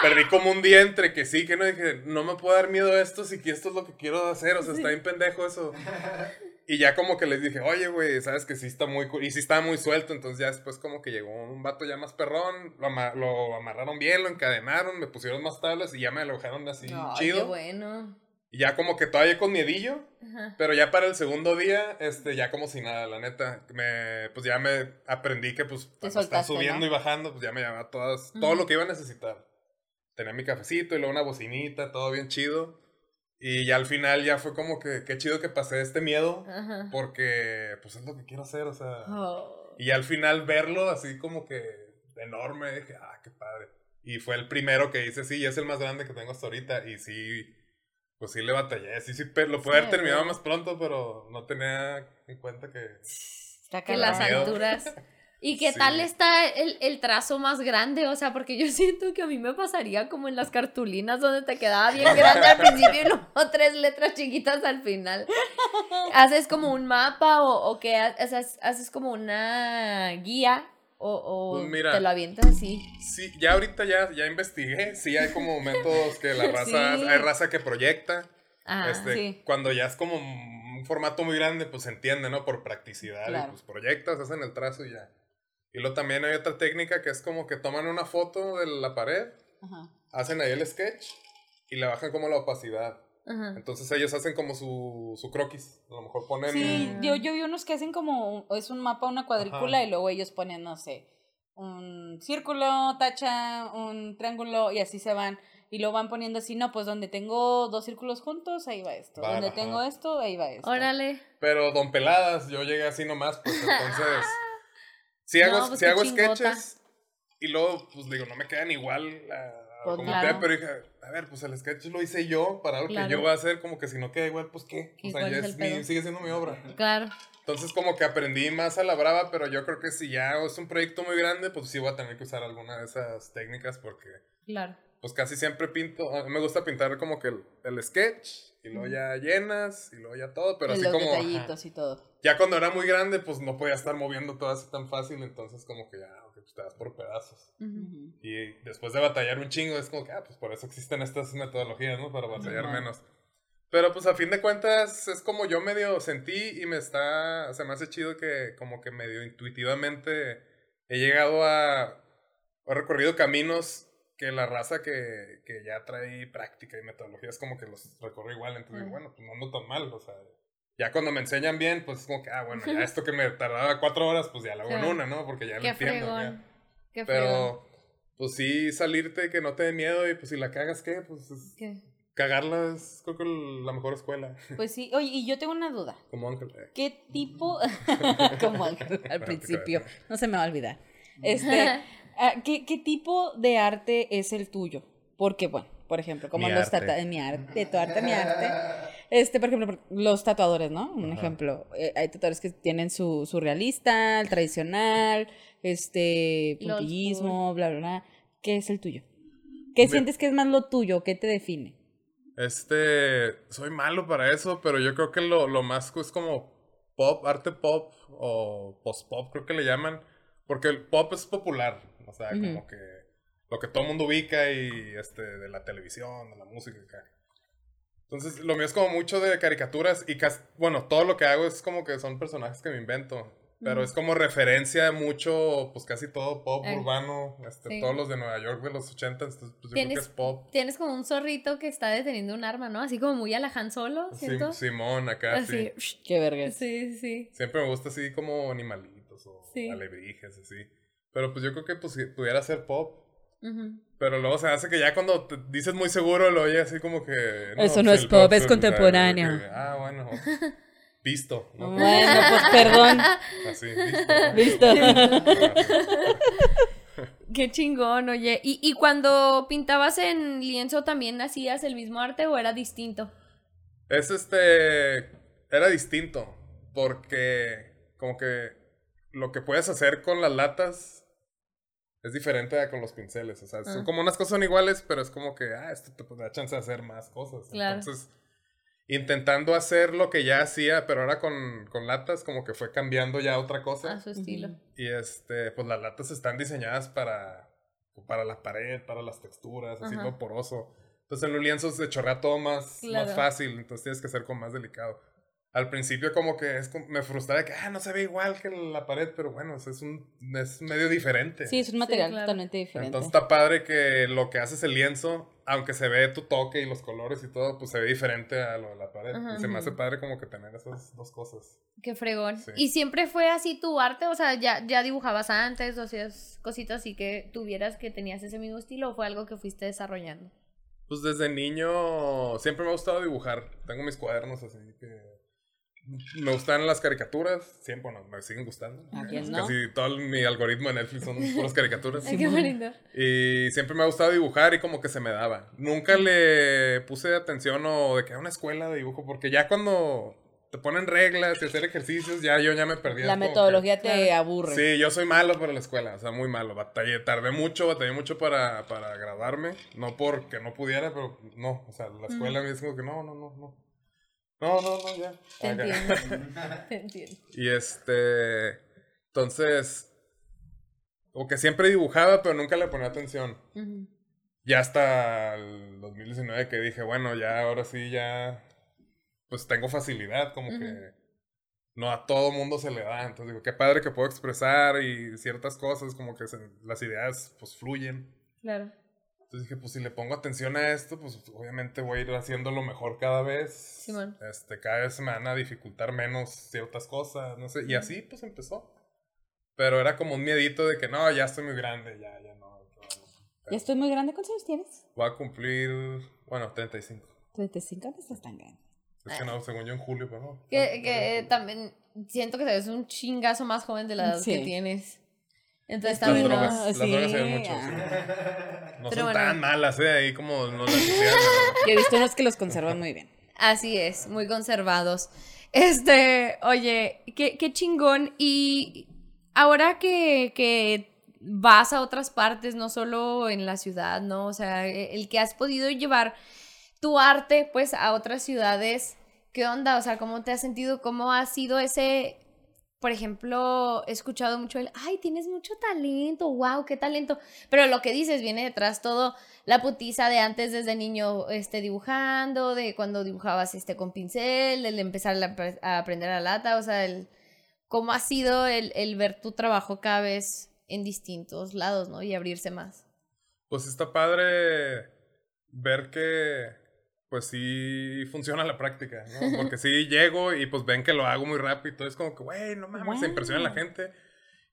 perdí como un día entre que sí, que no, dije, no me puede dar miedo esto, si que esto es lo que quiero hacer, o sea, está bien pendejo eso. [laughs] Y ya como que les dije, oye, güey, sabes que sí está muy, y sí estaba muy suelto, entonces ya después como que llegó un vato ya más perrón, lo, ama- lo amarraron bien, lo encadenaron, me pusieron más tablas y ya me alojaron así chido. qué bueno. Y ya como que todavía con miedillo, Ajá. pero ya para el segundo día, este, ya como si nada, la neta, me, pues ya me aprendí que pues soltaste, subiendo ¿no? y bajando, pues ya me llevaba todas, todo lo que iba a necesitar. Tenía mi cafecito y luego una bocinita, todo bien chido. Y ya al final ya fue como que, qué chido que pasé este miedo, Ajá. porque pues es lo que quiero hacer, o sea. Oh. Y al final verlo así como que enorme, dije, ah, qué padre. Y fue el primero que hice, sí, y es el más grande que tengo hasta ahorita. Y sí, pues sí le batallé. Sí, sí, lo pude haber Sí, terminado güey. más pronto, pero no tenía en cuenta que... Está Que las miedo. alturas. [laughs] ¿Y qué Sí. tal está el, el trazo más grande? O sea, porque yo [laughs] siento que a mí me pasaría como en las cartulinas donde te quedaba bien grande al principio y luego [laughs] tres letras chiquitas al final. ¿Haces como un mapa o, o qué? ha- o sea, ¿Haces como una guía o, o Pues mira. te lo avientas así? Sí, ya ahorita ya, ya investigué. Sí, hay como métodos que la [laughs] raza... Sí. Hay raza que proyecta. Ah, este, sí. Cuando ya es como un formato muy grande, pues se entiende, ¿no? Por practicidad. y, pues proyectas, hacen el trazo y ya. Y luego también hay otra técnica que es como que toman una foto de la pared Ajá. hacen ahí el sketch y le bajan como la opacidad. Ajá. Entonces ellos hacen como su, su croquis. A lo mejor ponen... Sí, yo, yo vi unos que hacen como, un- es un mapa, una cuadrícula Ajá. y luego ellos ponen, no sé, un círculo, tacha, un triángulo y así se van. Y lo van poniendo así, no, pues donde tengo dos círculos juntos, ahí va esto. Va, donde ajá. tengo esto, ahí va esto. Órale. Pero don peladas, yo llegué así nomás, pues [laughs] entonces... Si hago, No, pues qué hago chingota. sketches y luego, pues digo, no me quedan igual a, Pues, como claro. queda, pero dije, a ver, pues el sketch lo hice yo para algo Claro. que yo voy a hacer, como que si no queda igual, pues qué. ¿Y O sea, ya es mi- sigue siendo mi obra. Claro. Entonces como que aprendí más a la brava, pero yo creo que si ya es un proyecto muy grande, pues sí voy a tener que usar alguna de esas técnicas porque Claro. Pues casi siempre pinto, a mí me gusta pintar como que el, el sketch y luego ya llenas y luego ya todo, pero Y así los como... detallitos y todo. Ya cuando era muy grande, pues no podía estar moviendo todo así tan fácil, entonces como que ya, ok, pues te das por pedazos. Y después de batallar un chingo, es como que, ah, pues por eso existen estas metodologías, ¿no? Para batallar menos. Pero pues a fin de cuentas es como yo medio sentí y me está, se me hace chido que como que medio intuitivamente he llegado a, he recorrido caminos que la raza que, que ya trae práctica y metodología es como que los recorro igual, entonces bueno, pues no ando tan mal, o sea, ya cuando me enseñan bien, pues es como que, ah, bueno, ya esto que me tardaba cuatro horas, pues ya lo hago en una, ¿no? Porque ya lo entiendo. Qué. Pero, pues sí, salirte, que no te dé miedo y pues si la cagas, ¿qué? Pues es- ¿Qué? cagarla es creo que la mejor escuela. Pues sí, oye, y yo tengo una duda. Como Ángel. eh. ¿Qué tipo, [laughs] [laughs] como Ángel al principio, no se me va a olvidar, [laughs] este, ¿qué, qué tipo de arte es el tuyo? Porque, bueno, por ejemplo, como Mi los tatuadores, mi arte, tu arte, mi arte, este, por ejemplo, los tatuadores, ¿no? Un Ajá. ejemplo, eh, hay tatuadores que tienen su, su realista, el tradicional, este, puntillismo, bla, bla, bla, ¿qué es el tuyo? ¿Qué sientes que es más lo tuyo? ¿Qué te define? Este, soy malo para eso, pero yo creo que lo, lo más es como pop, arte pop o post-pop, creo que le llaman. Porque el pop es popular, o sea, Ujú. como que lo que todo el mundo ubica y este, de la televisión, de la música. acá. Entonces, lo mío es como mucho de caricaturas y casi, bueno, todo lo que hago es como que son personajes que me invento. Pero es como referencia mucho, pues casi todo pop Eh, urbano, este, sí. todos los de Nueva York de los 80, entonces pues yo creo que ¿Tienes- es pop. Tienes como un zorrito que está deteniendo un arma, ¿no? Así como muy a la Han Solo, Sí, ¿siento? Simón acá, sí. Así. Qué vergas. Sí, sí. Siempre me gusta así como animalitos o Sí. alebrijes, así. Pero pues yo creo que pues pudiera ser pop. Pero luego se hace que ya cuando te dices muy seguro lo oyes así como que... Eso no pues, es el pop, es contemporáneo. que, ah, bueno. [laughs] Visto, ¿no? Bueno, pues perdón. Así, visto. Listo. Qué chingón, oye. ¿Y, ¿Y cuando pintabas en lienzo también hacías el mismo arte o era distinto? Es este. Era distinto. Porque, como que lo que puedes hacer con las latas es diferente a con los pinceles. O sea, son Ah. como unas cosas son iguales, pero es como que, ah, esto te da chance de hacer más cosas. Claro. Entonces, intentando hacer lo que ya hacía, pero ahora con, con latas, como que fue cambiando ya a otra cosa. A su estilo. Y este, pues las latas están diseñadas para, para la pared, para las texturas, así lo poroso. Entonces en los lienzos se chorrea todo más, Claro. más fácil, entonces tienes que ser como más delicado. Al principio como que es como- me frustraba que ah, no se ve igual que la pared, pero bueno, es un es medio diferente. Sí, es un material claro. totalmente diferente. Entonces está padre que lo que haces el lienzo, aunque se ve tu toque y los colores y todo, pues se ve diferente a lo de la pared. Ajá. y se me hace padre como que tener esas dos cosas. Qué fregón. Sí. ¿Y siempre fue así tu arte? O sea, ¿ya, ya dibujabas antes o hacías cositas así que tuvieras que tenías ese mismo estilo o fue algo que fuiste desarrollando? Pues desde niño siempre me ha gustado dibujar. Tengo mis cuadernos así que... Me gustan las caricaturas, siempre bueno, me siguen gustando. ¿A quién no? Casi todo mi algoritmo de Netflix son [laughs] puras caricaturas. Ay, qué bonito. Y siempre me ha gustado dibujar y como que se me daba. Nunca le puse atención o de que a una escuela de dibujo, porque ya cuando te ponen reglas y hacer ejercicios, ya yo ya me perdí. La metodología te aburre. Sí, yo soy malo para la escuela, o sea, muy malo. Batallé, tardé mucho, batallé mucho para, para graduarme. No porque no pudiera, pero no. O sea, la escuela me dice como que no, no, no, no. No, no, no, ya. Te Acá. entiendo. [laughs] Te entiendo. Y este. Entonces. Como que siempre dibujaba, pero nunca le ponía atención. Ya hasta el 2019 que dije, bueno, ya ahora sí, ya. Pues tengo facilidad, como que. No a todo mundo se le da. Entonces digo, qué padre que puedo expresar y ciertas cosas, como que se- las ideas pues fluyen. Claro. Entonces dije, pues si le pongo atención a esto, pues obviamente voy a ir haciéndolo mejor cada vez. Simón. Este, cada vez me van a dificultar menos ciertas cosas, no sé. Y así pues empezó. Pero era como un miedito de que no, ya estoy muy grande, ya, ya no. no. Ya estoy muy grande. ¿Cuántos años tienes? Voy a cumplir, bueno, 35. 35 no estás tan grande. Es que no, según yo en julio, pero no. Que, que también siento que te ves un chingazo más joven de la edad Sí. que tienes. Entonces Las también. drogas, ¿no? las sí. drogas se ven mucho. Ah. No Pero son bueno. tan malas, ¿eh? Ahí como no las hicieron. [laughs] Yo he visto unos que los conservan muy bien. Así es, muy conservados. Este, oye, qué, qué chingón. Y ahora que, que vas a otras partes, no solo en la ciudad, ¿no? O sea, e- el que has podido llevar tu arte, pues, a otras ciudades, ¿qué onda? O sea, ¿cómo te has sentido? ¿Cómo ha sido ese... Por ejemplo, he escuchado mucho el, ay, tienes mucho talento, wow, qué talento. Pero lo que dices viene detrás todo la putiza de antes desde niño este, dibujando, de cuando dibujabas este, con pincel, el empezar a, apre- a aprender a lata, o sea, el, cómo ha sido el, el ver tu trabajo cada vez en distintos lados, ¿no? Y abrirse más. Pues está padre ver que pues sí funciona la práctica, ¿no? Porque sí llego y pues ven que lo hago muy rápido es como que, güey, no mames, se impresiona la gente.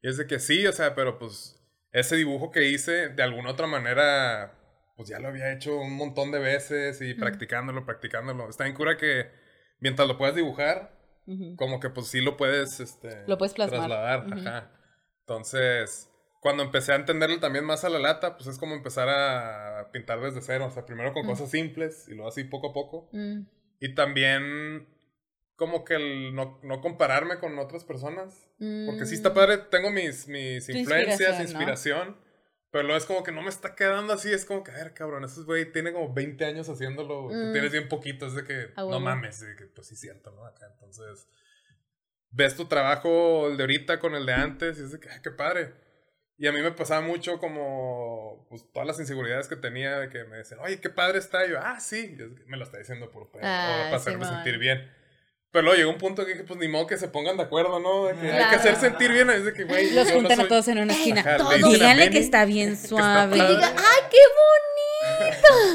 Y es de que sí, o sea, pero pues ese dibujo que hice de alguna otra manera, pues ya lo había hecho un montón de veces y practicándolo, practicándolo. Está bien cura que mientras lo puedas dibujar, como que pues sí lo puedes, este, Lo puedes plasmar. trasladar, Ujú. ajá. Entonces, cuando empecé a entenderlo también más a la lata, pues es como empezar a pintar desde cero, o sea, primero con Mm. cosas simples y luego así poco a poco. Mm, Y también como que el no, no compararme con otras personas, porque sí está mm. padre, tengo mis, mis influencias, inspiración, ¿no? inspiración. Pero luego es como que no me está quedando así, es como que, a ver, cabrón, ese güey tiene como 20 años haciéndolo, tú Mm. tienes bien poquito, es de que, A no huevo. mames, de que, pues sí, cierto, ¿no? Acá, entonces, ves tu trabajo, el de ahorita con el de antes, y es de que, ay, qué padre. Y a mí me pasaba mucho como, pues, todas las inseguridades que tenía, de que me decían, oye, qué padre está, y yo, ah, sí, y es que me lo está diciendo por pedo, Ah, para hacerme sentir bien. Pero luego llegó un punto que dije, pues ni modo que se pongan de acuerdo, ¿no? De que hay que hacer sentir bien, es de que, güey, Los yo no juntan a todos en una esquina. Ajá, le todos. dicen a Díganle que está bien está suave. padre. Diga, ¡ay, qué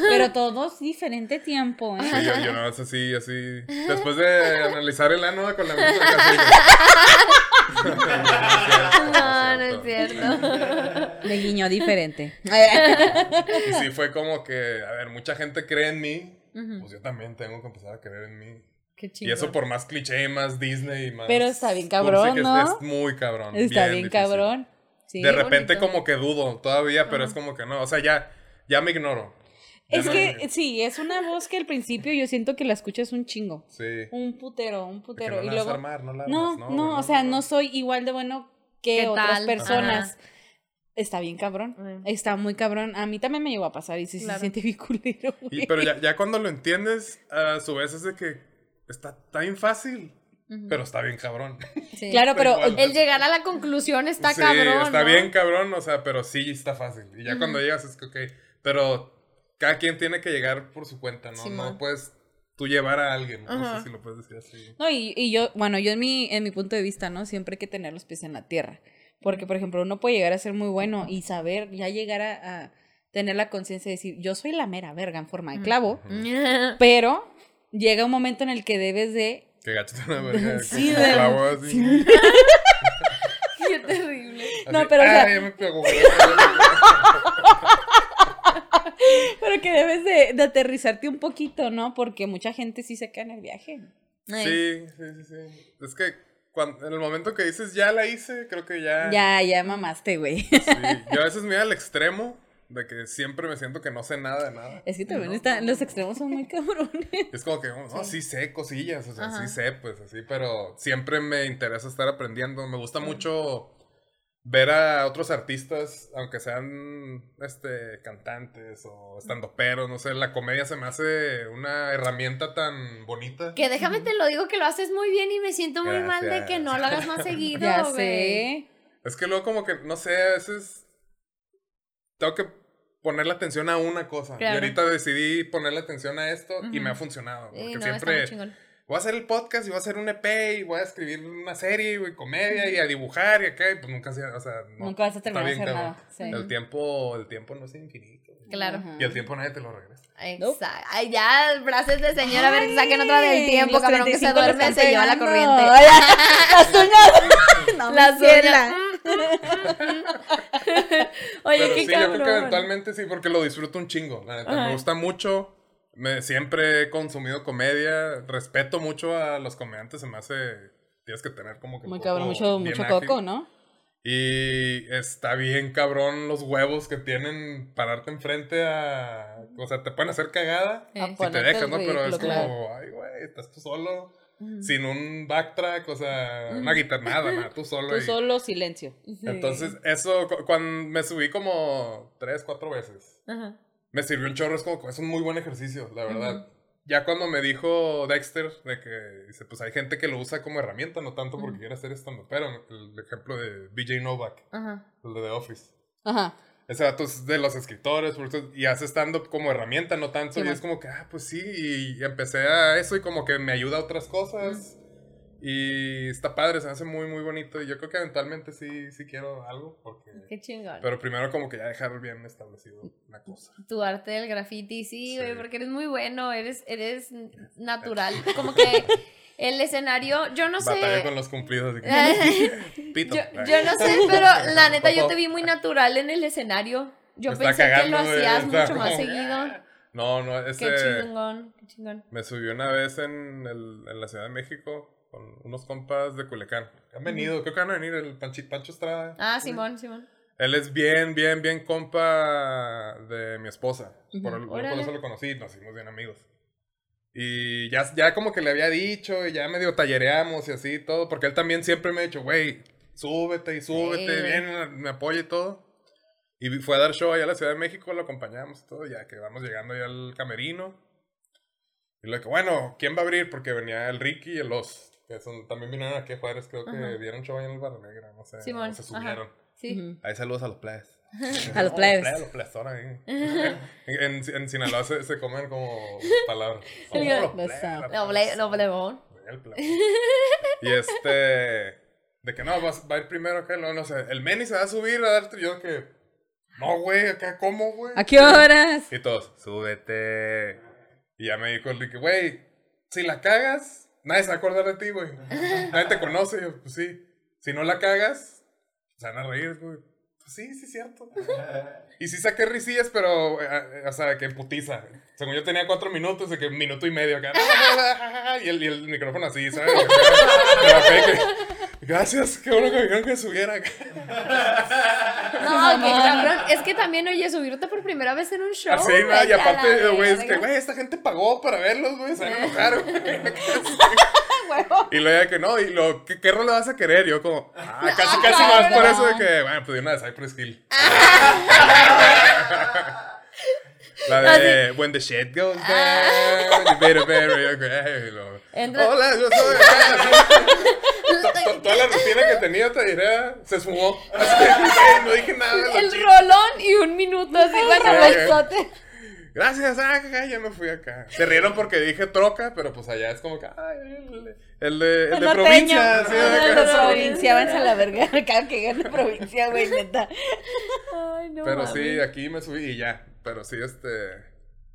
Pero todos diferente tiempo, ¿eh? Sí, yo, yo no, es así, así. Después de analizar el ano con la misma [laughs] bonito! No, no es cierto. Me guiñó diferente. [laughs] Y sí, fue como que, a ver, mucha gente cree en mí, pues yo también tengo que empezar a creer en mí. Qué Y eso por más cliché, más Disney, más. Pero está bien cabrón, que ¿no? Es, muy cabrón. Está bien, cabrón. Sí, de repente bonito. como que dudo todavía, pero es como que no, o sea, ya, ya me ignoro. Ya Es no- que sí, es una voz que al principio yo siento que la escuchas un chingo. Sí. Un putero, un putero. no y la vas a luego. armar, no la no, armas, no, güey, o sea, no soy igual de bueno que ¿Qué otras tal? personas. Ajá. Está bien cabrón. Mm. Está muy cabrón. A mí también me llegó a pasar y sí Claro. se siente bien culero. Y, pero ya, ya cuando lo entiendes, a su vez es de que está, bien fácil, pero está bien cabrón. Sí. [laughs] Claro, pero igual. El llegar a la conclusión está sí, cabrón. está ¿no? bien cabrón, o sea, pero sí está fácil. Y ya cuando llegas es que, ok, pero cada quien tiene que llegar por su cuenta, ¿no? Simón. no puedes tú llevar a alguien, no sé si lo puedes decir así. No, y, y yo, bueno, yo en mi, en mi punto de vista, ¿no? Siempre hay que tener los pies en la tierra. Porque, por ejemplo, uno puede llegar a ser muy bueno y saber, ya llegar a, a tener la conciencia de decir, yo soy la mera verga en forma de clavo, [laughs] pero llega un momento en el que debes de... Que gachas una verga. [laughs] Sí, de- clavo así. Qué [laughs] terrible. No, pero, o sea- "Ay, ya me pegó, güey". [laughs] Pero que debes de, de aterrizarte un poquito, ¿no? Porque mucha gente sí se cae en el viaje. Ay. Sí, sí, sí, sí. Es que cuando, en el momento que dices ya la hice, creo que ya. Ya, ya mamaste, güey. Sí. Yo a veces me voy al extremo de que siempre me siento que no sé nada de nada. Es que también No, está, los extremos son muy cabrones. Es como que, oh, no, sí sé cosillas, o sea, Ajá. sí sé, pues así, pero siempre me interesa estar aprendiendo. Me gusta mucho ver a otros artistas, aunque sean este cantantes o estandoperos, no sé, la comedia se me hace una herramienta tan bonita. Que déjame te lo digo que lo haces muy bien y me siento muy mal de Gracias. que no lo hagas más [laughs] seguido, ya güey. sé. Es que luego como que, no sé, a veces tengo que ponerle atención a una cosa. Claro. Y ahorita decidí ponerle atención a esto y me ha funcionado. Porque Sí, no, está muy siempre chingón. Voy a hacer el podcast y voy a hacer un EP y voy a escribir una serie, güey, comedia y a dibujar y acá, y pues nunca, se- o sea, no, Nunca vas a terminar de bien, hacer cabrón. nada. Sí. El tiempo, el tiempo no es infinito. Claro. Ajá. Y el tiempo nadie te lo regresa. Exacto. Ay, ya, frases de señora, a ver, saquen otra del tiempo, los cabrón, que se 35 le duerme, se lleva la corriente. Las uñas. [laughs] No, Las ciela. [laughs] Oye, Pero qué sí, yo creo que eventualmente sí, porque lo disfruto un chingo. La neta, me gusta mucho. Me, siempre he consumido comedia. Respeto mucho a los comediantes. Se me hace. Tienes que tener como que. Muy cabrón, mucho, mucho ágil. coco, ¿no? Y está bien cabrón los huevos que tienen pararte enfrente a... O sea, te pueden hacer cagada Eh. A si te dejas, ¿no? Pero es como, ay, güey, estás tú solo, sin un backtrack, o sea, una guitarra, nada, nada, tú solo. Tú y- solo silencio. Entonces, eso, cu- cuando me subí como tres, cuatro veces, Ajá. Me sirvió un chorro, es como, es un muy buen ejercicio, la verdad. Ya cuando me dijo Dexter de que, dice, pues hay gente que lo usa como herramienta, no tanto porque quiere hacer estando, pero el ejemplo de BJ Novak, Ajá. el de The Office. Ajá. Ese vato es de los escritores, y hace stand-up como herramienta, no tanto. Sí, y man. es como que, ah, pues sí, y empecé a eso y como que me ayuda a otras cosas. Y está padre, se me hace muy, muy bonito. Y yo creo que eventualmente sí, sí quiero algo, porque... Qué chingón. Pero primero como que ya dejar bien establecido una cosa. Tu arte del graffiti, sí, güey, Sí. porque eres muy bueno, eres, eres natural. [laughs] Como que el escenario, yo no sé. Batalla con los cumplidos. así que- [laughs] Pito. Yo, yo no sé, pero [laughs] la neta yo te vi muy natural en el escenario. Yo pensé que lo hacías mucho más seguido. No, no, ese... Qué chingón, qué chingón. Me subió una vez en, el- en la Ciudad de México con unos compas de Culiacán. Han venido, creo que van a venir el Panchi- Pancho Estrada. Ah, Simón, Simón. Él es bien, bien, bien compa de mi esposa. Por, el- por eso lo conocí, nos hicimos bien amigos. Y ya, ya como que le había dicho, y ya medio tallereamos y así y todo, porque él también siempre me ha dicho, güey, súbete y súbete, Sí, bien, me apoya y todo. Y fue a dar show allá a la Ciudad de México, lo acompañamos y todo, ya que vamos llegando ya al camerino. Y le digo, bueno, ¿quién va a abrir? Porque venía el Ricky y el Os, que son, también vinieron aquí a Juárez, creo que Ajá. dieron show allá en el Barrio Negra, no sé, Simón, se ajá. subieron. Sí. Ahí saludos a los plebes. [laughs] A los plebes. A los plebes, ahora ahí. [laughs] En, en Sinaloa se, se comen como palabras. [laughs] Los plebes, los doblebón. El plebe. Y este. De que no, vas, va a ir primero acá, no, no sé. El Meni se va a subir a darte. Yo que. No, güey, acá, ¿cómo, güey? ¿A qué horas? Y todos, súbete. Y ya me dijo el Ricky, güey, si la cagas, nadie se va a acordar de ti, güey. Nadie te conoce. Yo, pues sí. Si no la cagas, se van a reír, güey. Pues sí, sí, cierto. Y sí saqué risillas, pero, eh, o sea, que putiza. Según yo tenía cuatro minutos, de que un minuto y medio acá. Y el, y el micrófono así, ¿sabes? Gracias, qué bueno que me dijeron que subiera acá. No, qué cabrón. Es que también, oye, subirte por primera vez en un show. Así, Y aparte, güey, es que, güey, esta gente pagó para verlos, güey, se van a enojar. Y luego ya que no, y lo, ¿qué, qué rol le vas a querer? Yo como, ah, casi, Ah, casi más por eso de que, bueno, pues de una de Cypress Hill. La de When the shit goes down, you better, better, okay. Hola, yo soy [laughs] Toda la rutina que tenía, te diré, se esfumó. [laughs] Así, güey, no dije nada. El rolón y un minuto así, besote. Gracias, ah, ya me fui acá. Se rieron porque dije troca, pero pues allá es como que, ay, el, de, el de provincia. sí, Ah, de provincia, váyanse a la verga. [laughs] Cada que gane provincia, güey, neta. Ay, no Pero sí, aquí me subí y ya. Pero sí, este.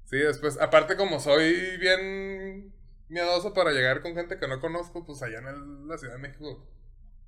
Sí, después, aparte, como soy bien miedoso para llegar con gente que no conozco, pues allá en el- la Ciudad de México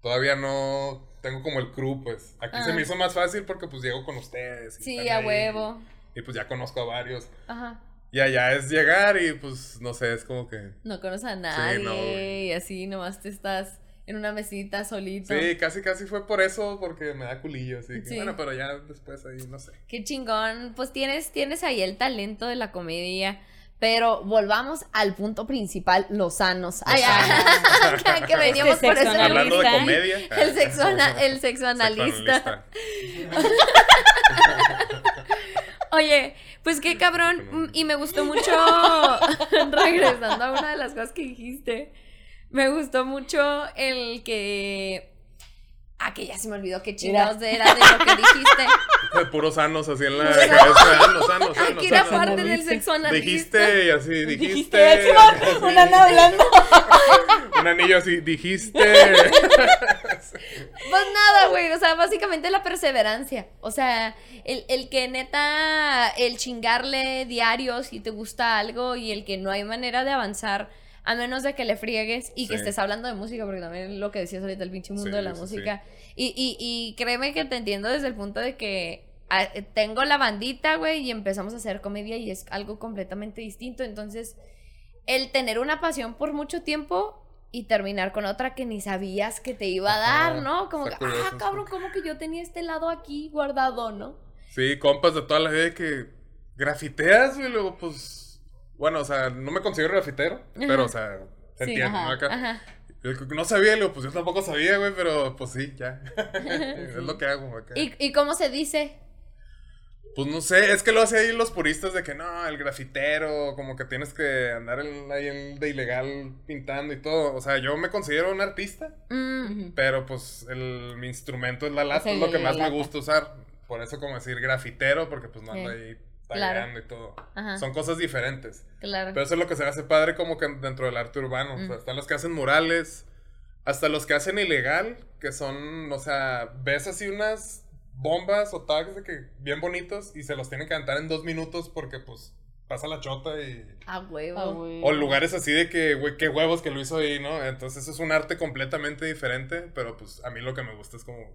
todavía no tengo como el crew, pues. Aquí se Ah. me hizo más fácil porque pues llego con ustedes. y Sí, a ahí, huevo. Y pues ya conozco a varios. Ajá. Y allá es llegar y pues no sé, es como que. No conoces a nadie no, güey. y así nomás te estás en una mesita solito. Sí, casi casi fue por eso, porque me da culillo, así que Sí. bueno, pero ya después ahí, no sé. Qué chingón. Pues tienes, tienes ahí el talento de la comedia. Pero volvamos al punto principal, los sanos. Ay, ay, [laughs] que veníamos por eso. Hablando de analista. comedia. [laughs] El sexo, ana- el sexo analista. [laughs] Oye, pues qué cabrón. Y me gustó mucho, regresando a una de las cosas que dijiste, me gustó mucho el que... Ah, que ya se me olvidó qué chingados era de lo que dijiste. [laughs] De puros sanos así en la cabeza. Sanos, sanos, sanos. que era sanos. parte del sexo analista. Dijiste y así, dijiste. Dijiste, una anda hablando. [laughs] Un anillo así, dijiste. Pues nada, güey, o sea, básicamente la perseverancia. O sea, el, el que neta, el chingarle diario si te gusta algo y el que no hay manera de avanzar a menos de que le friegues y que estés hablando de música, porque también lo que decías ahorita, el pinche mundo Sí, de la música. Y, y, y créeme que te entiendo desde el punto de que ah, tengo la bandita, güey, y empezamos a hacer comedia y es algo completamente distinto. Entonces, el tener una pasión por mucho tiempo y terminar con otra que ni sabías que te iba a dar, Ajá, ¿no? Como que, curioso, ah, cabrón, como que yo tenía este lado aquí guardado, ¿no? Sí, compas de toda la vida que grafiteas, y luego pues. Bueno, o sea, no me considero grafitero, pero, o sea, se Sí, entiende, ¿no? Acá. Ajá. No sabía, y luego, pues yo tampoco sabía, güey, pero pues sí, ya. [laughs] es lo que hago acá. ¿Y, ¿Y cómo se dice? Pues no sé, es que lo hacen ahí los puristas de que no, el grafitero, como que tienes que andar ahí en- de ilegal pintando y todo. O sea, yo me considero un artista, Mm, pero pues el, mi instrumento es la lata, Es es lo el- que más me gusta usar. Por eso como decir grafitero, porque pues no ando Sí, ahí claro. tagueando y todo. Ajá. Son cosas diferentes. claro. Pero eso es lo que se hace padre como que dentro del arte urbano. O sea, Mm. están los que hacen murales, hasta los que hacen ilegal, que son, o sea, ves así unas bombas o tags de que bien bonitos y se los tienen que cantar en dos minutos porque pues pasa la chota y... A huevo. Ah, güey. O lugares así de que, güey, qué huevos que lo hizo ahí, ¿no? Entonces es un arte completamente diferente, pero pues a mí lo que me gusta es como,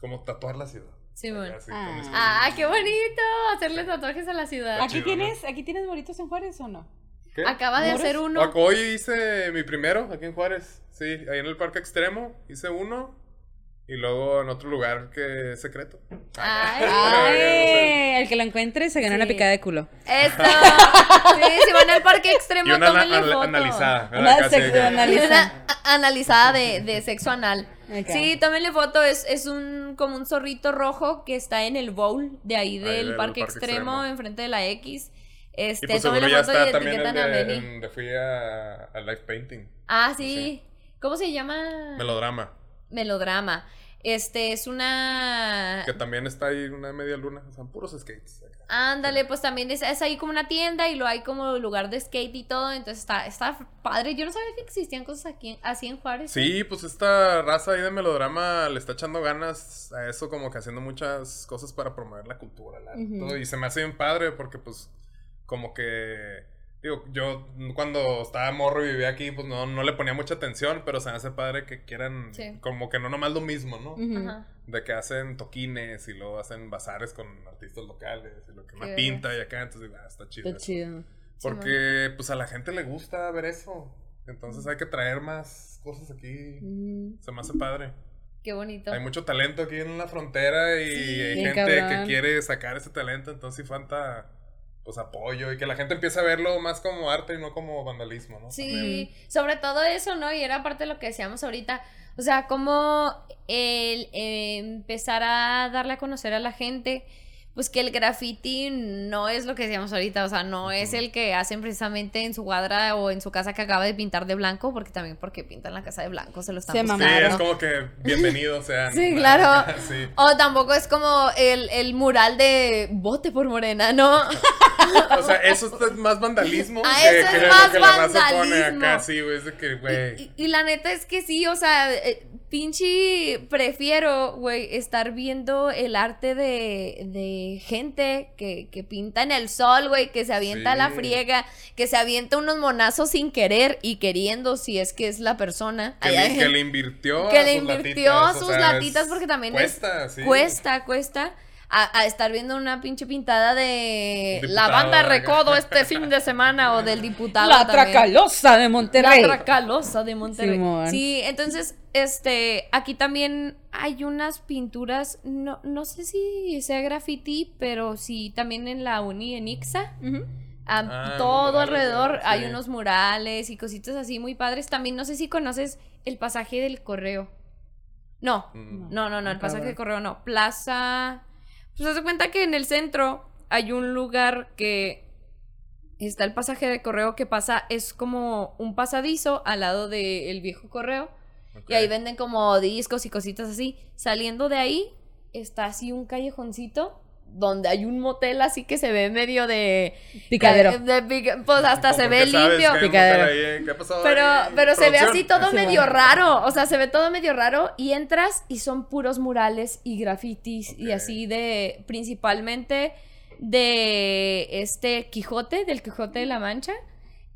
como tatuar la ciudad. Sí, mis- Ah, qué bonito hacerle tatuajes a la ciudad. ¿Aquí chido, ¿no? tienes, ¿Aquí tienes bonitos en Juárez o no? ¿Qué? Acaba de ¿Muros? hacer uno. Hoy hice mi primero aquí en Juárez. Sí, ahí en el Parque Extremo hice uno. Y luego en otro lugar que es secreto. Ay. [laughs] Ay, el que lo encuentre se gana una Sí. picada de culo. Esto. [laughs] Sí, si van al parque extremo, Y una tómenle foto. analizada. Una Casi sexo que- anal- Y una analizada de, de sexo anal. Ok. Sí, tómenle foto. Es, es un como un zorrito rojo que está en el bowl de ahí del del parque, Parque extremo, Extremo. enfrente de la X. Este, Y pues seguro ya foto y está también el etiquetan a de, Benny. en- de fui a, a Live Painting. Ah, sí. ¿Cómo se llama? Melodrama. Melodrama. Este es una. Que también está ahí una media luna. Sea, puros skates. Ándale, pues también es, es ahí como una tienda y lo hay como lugar de skate y todo. Entonces está, está padre. Yo no sabía que existían cosas aquí, así en Juárez. Sí, pues esta raza ahí de melodrama le está echando ganas a eso, como que haciendo muchas cosas para promover la cultura, todo, Y se me hace bien padre porque, pues, como que. Digo, yo cuando estaba morro y vivía aquí, pues no, no le ponía mucha atención, pero se me hace padre que quieran, Sí. como que no nomás lo mismo, ¿no? Ajá. De que hacen toquines y luego hacen bazares con artistas locales y lo que vergas. pinta y acá, entonces, digo, ah, está chido. Está eso. chido. Porque, pues, a la gente le gusta ver eso. Entonces hay que traer más cosas aquí. Se me hace padre. Qué bonito. Hay mucho talento aquí en la frontera y Sí. hay gente cabrón. que quiere sacar ese talento, entonces sí falta pues apoyo y que la gente empiece a verlo más como arte y no como vandalismo, ¿no? Sí, sobre todo eso, ¿no? Y era parte de lo que decíamos ahorita. O sea, como el eh, empezar a darle a conocer a la gente, pues que el graffiti no es lo que decíamos ahorita, o sea, no es el que hacen precisamente en su cuadra o en su casa que acaba de pintar de blanco, porque también porque pintan la casa de blanco se lo están Se Sí, es como que bienvenidos [laughs] sean. Sí, claro. [laughs] sí. O tampoco es como el, el mural de vote por Morena, ¿no? [laughs] O sea, eso es más vandalismo Ah, que, eso es que más lo que la raza pone vandalismo. acá, sí, güey, es de que, güey. Y, y la neta es que sí, o sea, eh, pinche prefiero, güey, estar viendo el arte de, de gente que, que pinta en el sol, güey, que se avienta la friega, que se avienta unos monazos sin querer y queriendo, si es que es la persona. Que, le, que le invirtió que le sus invirtió latitas, o sus sea, latitas porque también cuesta, es, sí. cuesta, cuesta. A, a estar viendo una pinche pintada de la banda. Recodo este [laughs] fin de semana o del diputado. La también. Tracalosa de Monterrey. La Tracalosa de Monterrey. Simón. Sí, entonces, este, aquí también hay unas pinturas, no, no sé si sea graffiti, pero sí también en la uni, en Ixa. Am, Ah, todo murales, alrededor hay unos murales y cositas así muy padres. También no sé si conoces el pasaje del correo. No, Mm. no, no, no, el pasaje del correo no. Plaza. Pues haz de cuenta que en el centro hay un lugar que está el pasaje de correo que pasa, es como un pasadizo al lado del viejo correo. Y ahí venden como discos y cositas así. Saliendo de ahí está así un callejoncito donde hay un motel así que se ve medio de... Picadero. de pues hasta se ¿Cómo ve limpio. Picadero. pasado Pero, ahí? pero se ve así todo Sí, medio bueno. raro. O sea, se ve todo medio raro. Y entras y son puros murales y grafitis. Y así de. Principalmente de este Quijote, del Quijote de la Mancha.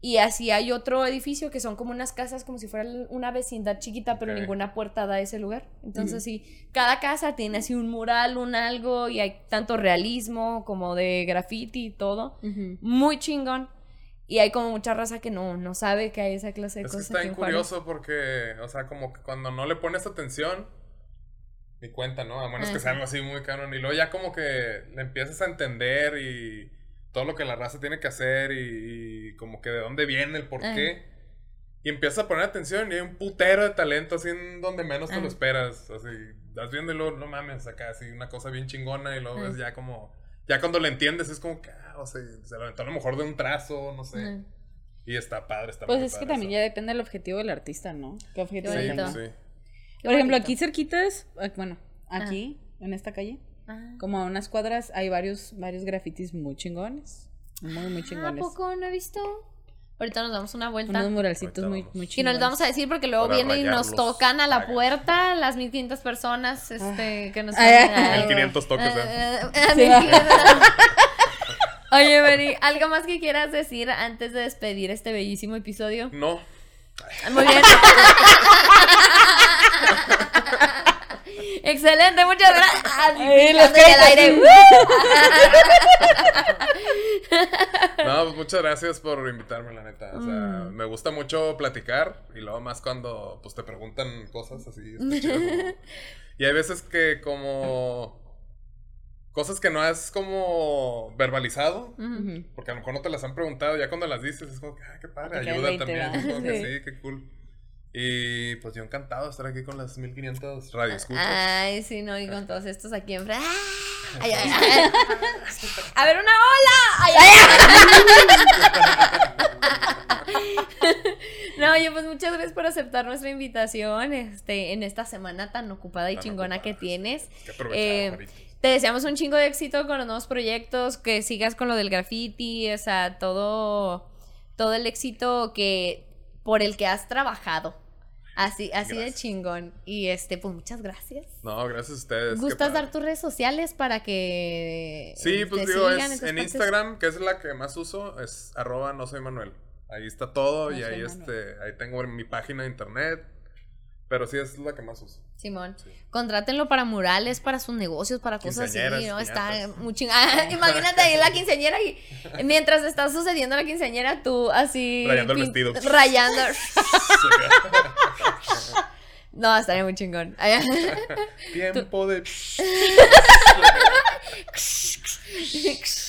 Y así hay otro edificio que son como unas casas, como si fuera una vecindad chiquita, pero Ok. ninguna puerta da a ese lugar. Entonces, sí, cada casa tiene así un mural, un algo, y hay tanto realismo como de graffiti y todo. Ujú. Muy chingón. Y hay como mucha raza que no, no sabe que hay esa clase de Es que cosas. está aquí bien Juárez. curioso porque, o sea, como que cuando no le pones atención, ni cuenta, ¿no? A menos que Ajá. sea algo así muy cabrón. Y luego ya como que le empiezas a entender y todo lo que la raza tiene que hacer y, y como que de dónde viene, el por Ajá. qué. Y empiezas a poner atención y hay un putero de talento así en donde menos te lo esperas. Así, vas viendo y luego, no mames, acá así una cosa bien chingona y luego Ajá. ves ya como... Ya cuando lo entiendes es como que, ah, o sea, se lo aventó a lo mejor de un trazo, no sé. Y está padre, está Pues muy es que padre también eso. ya depende del objetivo del artista, ¿no? ¿Qué objetivo Sí, bonito. sí. Qué Por ejemplo, aquí cerquitas, ah, bueno, aquí, en esta calle, Ah. como a unas cuadras, hay varios, varios grafitis muy chingones. Muy, muy Ah, ¿A chingones. poco no he visto? Ahorita nos damos una vuelta. Unos muralcitos muy, muy Y chingones. nos vamos a decir porque luego Para vienen y nos tocan a la puerta las 1500 personas este, que nos Ay, están- ay, El 500 toques, ¿eh? Eh, eh, Sí. [laughs] Oye, Mary, ¿algo más que quieras decir antes de despedir este bellísimo episodio? No. Muy bien. [laughs] Excelente, muchas gracias. Ay, aire. [laughs] No, pues muchas gracias por invitarme, la neta. O sea, Mm. me gusta mucho platicar y luego más cuando pues te preguntan cosas así. está [laughs] chido como- Y hay veces que como cosas que no has como verbalizado, porque a lo mejor no te las han preguntado, ya cuando las dices es como que, ah, qué padre, ayuda 20, también. como que [laughs] sí, qué cool. Y pues yo encantado de estar aquí con las 1500 radioescuchas. Ay, sí, no, y con todos estos aquí enfrente. [laughs] Ay, ay, ay. A ver, una ola. [laughs] No, oye, pues muchas gracias por aceptar nuestra invitación este, en esta semana tan ocupada y Tan chingona que tienes. Que Eh. Te deseamos un chingo de éxito con los nuevos proyectos, que sigas con lo del graffiti, o sea, todo, todo el éxito que por el que has trabajado. Así, así de chingón. Y este, pues muchas gracias. No, gracias a ustedes. ¿Gustas dar tus redes sociales para que Sí, pues digo, es en partes? Instagram, que es la que más uso, es arroba no soy Manuel. Ahí está todo No y ahí Manuel. este, ahí tengo mi página de internet. Pero sí es la que más uso. Simón, contrátenlo para murales, para sus negocios, para cosas así, ¿no? Está muy chingada. [laughs] Imagínate ahí la quinceañera y mientras está sucediendo la quinceañera, tú así... Rayando el vestido. Rayando. [laughs] [laughs] no, estaría muy chingón. [laughs] Tiempo de. [laughs]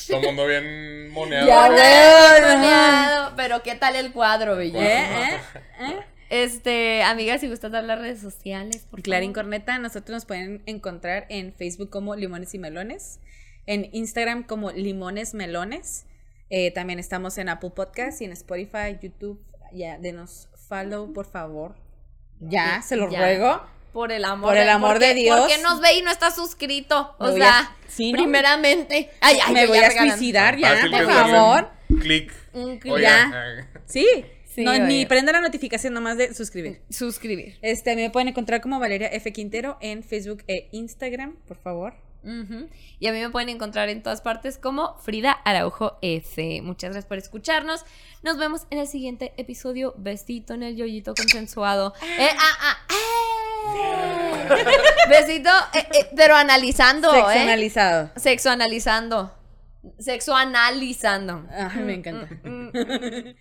Todo el mundo bien moneado. Ya, güey. Moneado, Pero ¿qué tal el cuadro, ¿Eh? belleza? ¿Eh? ¿Eh? Este, amiga, si gustas dar las redes sociales, por Clarín favor. Corneta, nosotros nos pueden encontrar en Facebook como Limones y Melones, en Instagram como Limones Melones. Eh, también estamos en Apple Podcast y en Spotify, YouTube. Ya, denos follow, por favor. Ya, se lo Ya. ruego. Por el amor, Por el amor porque- de Dios. Porque nos ve y no está suscrito. O sea, a- sí, ¿no? primeramente. Ay, ay, Me voy a suicidar ya, Fácil por favor. Clic. Un clic. Ya. [laughs] Sí. Sí, no, ni prenda la notificación nomás de suscribir. Suscribir. Este, a mí me pueden encontrar como Valeria F. Quintero en Facebook e Instagram, por favor. Y a mí me pueden encontrar en todas partes como Frida Araujo F. Muchas gracias por escucharnos. Nos vemos en el siguiente episodio. Besito en el yoyito consensuado. Eh, ah, ah, eh. [laughs] Besito, eh, eh, pero analizando, Sexo ¿eh? analizado. Sexo analizando. Sexo analizando. Me encanta. Mm, mm.